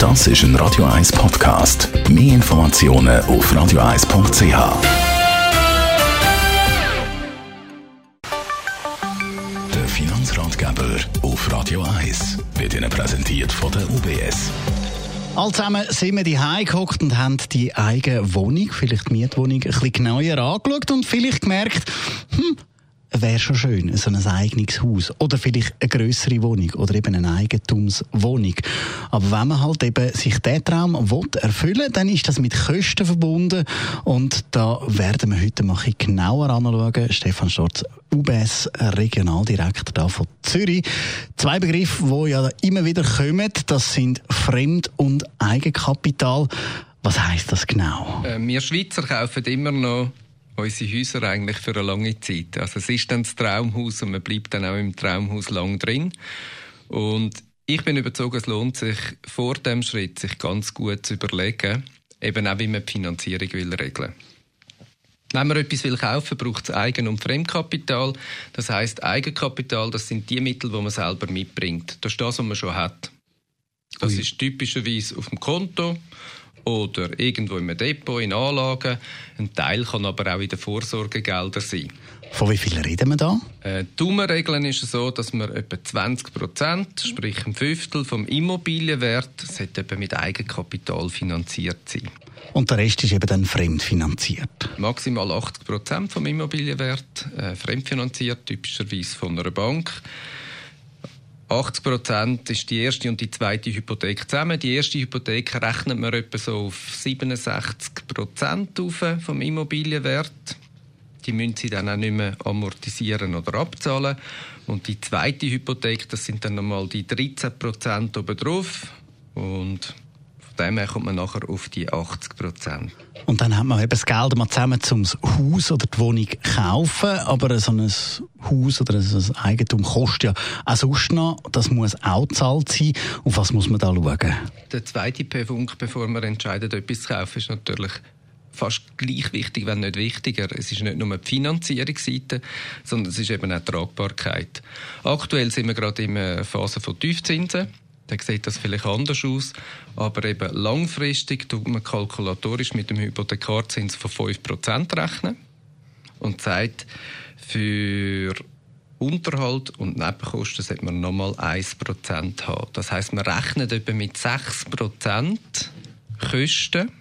Das ist ein Radio 1 Podcast. Mehr Informationen auf radio1.ch. Der Finanzratgeber auf Radio 1 wird Ihnen präsentiert von der UBS. All zusammen sind wir die gehockt und haben die eigene Wohnung, vielleicht die Mietwohnung, ein bisschen genauer angeschaut und vielleicht gemerkt, hm, wäre schon schön, so ein eigenes Haus. Oder vielleicht eine größere Wohnung oder eben eine Eigentumswohnung. Aber wenn man halt eben sich diesen Traum will erfüllen dann ist das mit Kosten verbunden. Und da werden wir heute mal ein genauer anschauen. Stefan Storz, UBS Regionaldirektor da von Zürich. Zwei Begriffe, die ja immer wieder kommen, das sind Fremd- und Eigenkapital. Was heißt das genau? Äh, wir Schweizer kaufen immer noch unsere Häuser eigentlich für eine lange Zeit. Also es ist dann das Traumhaus und man bleibt dann auch im Traumhaus lang drin. Und ich bin überzeugt, es lohnt sich vor dem Schritt, sich ganz gut zu überlegen, eben auch wie man die Finanzierung will regeln. Wenn man etwas will kaufen, braucht es Eigen- und Fremdkapital. Das heißt, Eigenkapital, das sind die Mittel, die man selber mitbringt. Das ist das, was man schon hat. Das Ui. ist typischerweise auf dem Konto oder irgendwo im Depot, in Anlagen. Ein Teil kann aber auch in den Vorsorgegeldern sein. Von wie viel reden wir da? Äh, die Daumenregeln ist so, dass man etwa 20 Prozent, sprich ein Fünftel vom Immobilienwert, sollte mit Eigenkapital finanziert sein. Und der Rest ist eben dann fremdfinanziert? Maximal 80 Prozent vom Immobilienwert äh, fremdfinanziert, typischerweise von einer Bank. 80 Prozent ist die erste und die zweite Hypothek zusammen. Die erste Hypothek rechnet man etwa so auf 67 Prozent vom Immobilienwert. Die müssen sie dann auch nicht mehr amortisieren oder abzahlen. Und die zweite Hypothek, das sind dann nochmal die 13 Prozent obendrauf. Und dem her kommt man nachher auf die 80 Prozent. Und dann hat man eben das Geld mal zusammen zum Haus oder die Wohnung kaufen, aber so ein Haus oder ein Eigentum kostet ja auch sonst noch, das muss auch gezahlt sein. Auf was muss man da schauen? Der zweite Punkt, bevor man entscheidet, etwas zu kaufen, ist natürlich fast gleich wichtig, wenn nicht wichtiger. Es ist nicht nur die Finanzierungsseite, sondern es ist eben auch die Tragbarkeit. Aktuell sind wir gerade in einer Phase von Tiefzinsen dann sieht das vielleicht anders aus. Aber eben langfristig tut man kalkulatorisch mit dem Hypothekarzins von 5% rechnen und sagt, für Unterhalt und Nebenkosten sollte man nochmal 1% haben. Das heißt, man rechnet etwa mit 6% Kosten.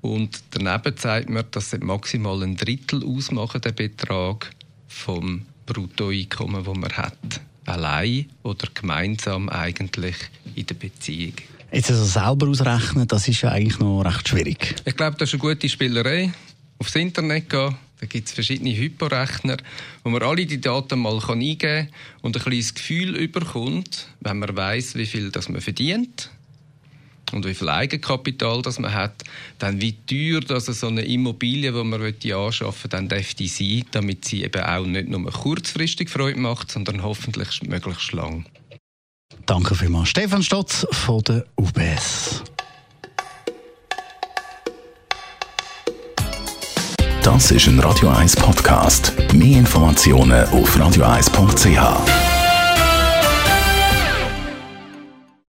Und daneben zeigt man, dass es maximal ein Drittel ausmachen, der Betrag vom Bruttoeinkommen, das man hat allein oder gemeinsam eigentlich in der Beziehung. Jetzt also selber ausrechnen, das ist ja eigentlich noch recht schwierig. Ich glaube, das ist eine gute Spielerei. Aufs Internet gehen, da gibt es verschiedene Hyporechner, wo man alle die Daten mal eingeben kann und ein kleines Gefühl überkommt, wenn man weiß, wie viel das man verdient und wie viel Eigenkapital das man hat, dann wie teuer das so eine Immobilie, die man anschaffen dann dürfte sein, damit sie eben auch nicht nur kurzfristig Freude macht, sondern hoffentlich möglichst lang. Danke vielmals. Stefan Stotz von der UBS. Das ist ein Radio 1 Podcast. Mehr Informationen auf radio1.ch.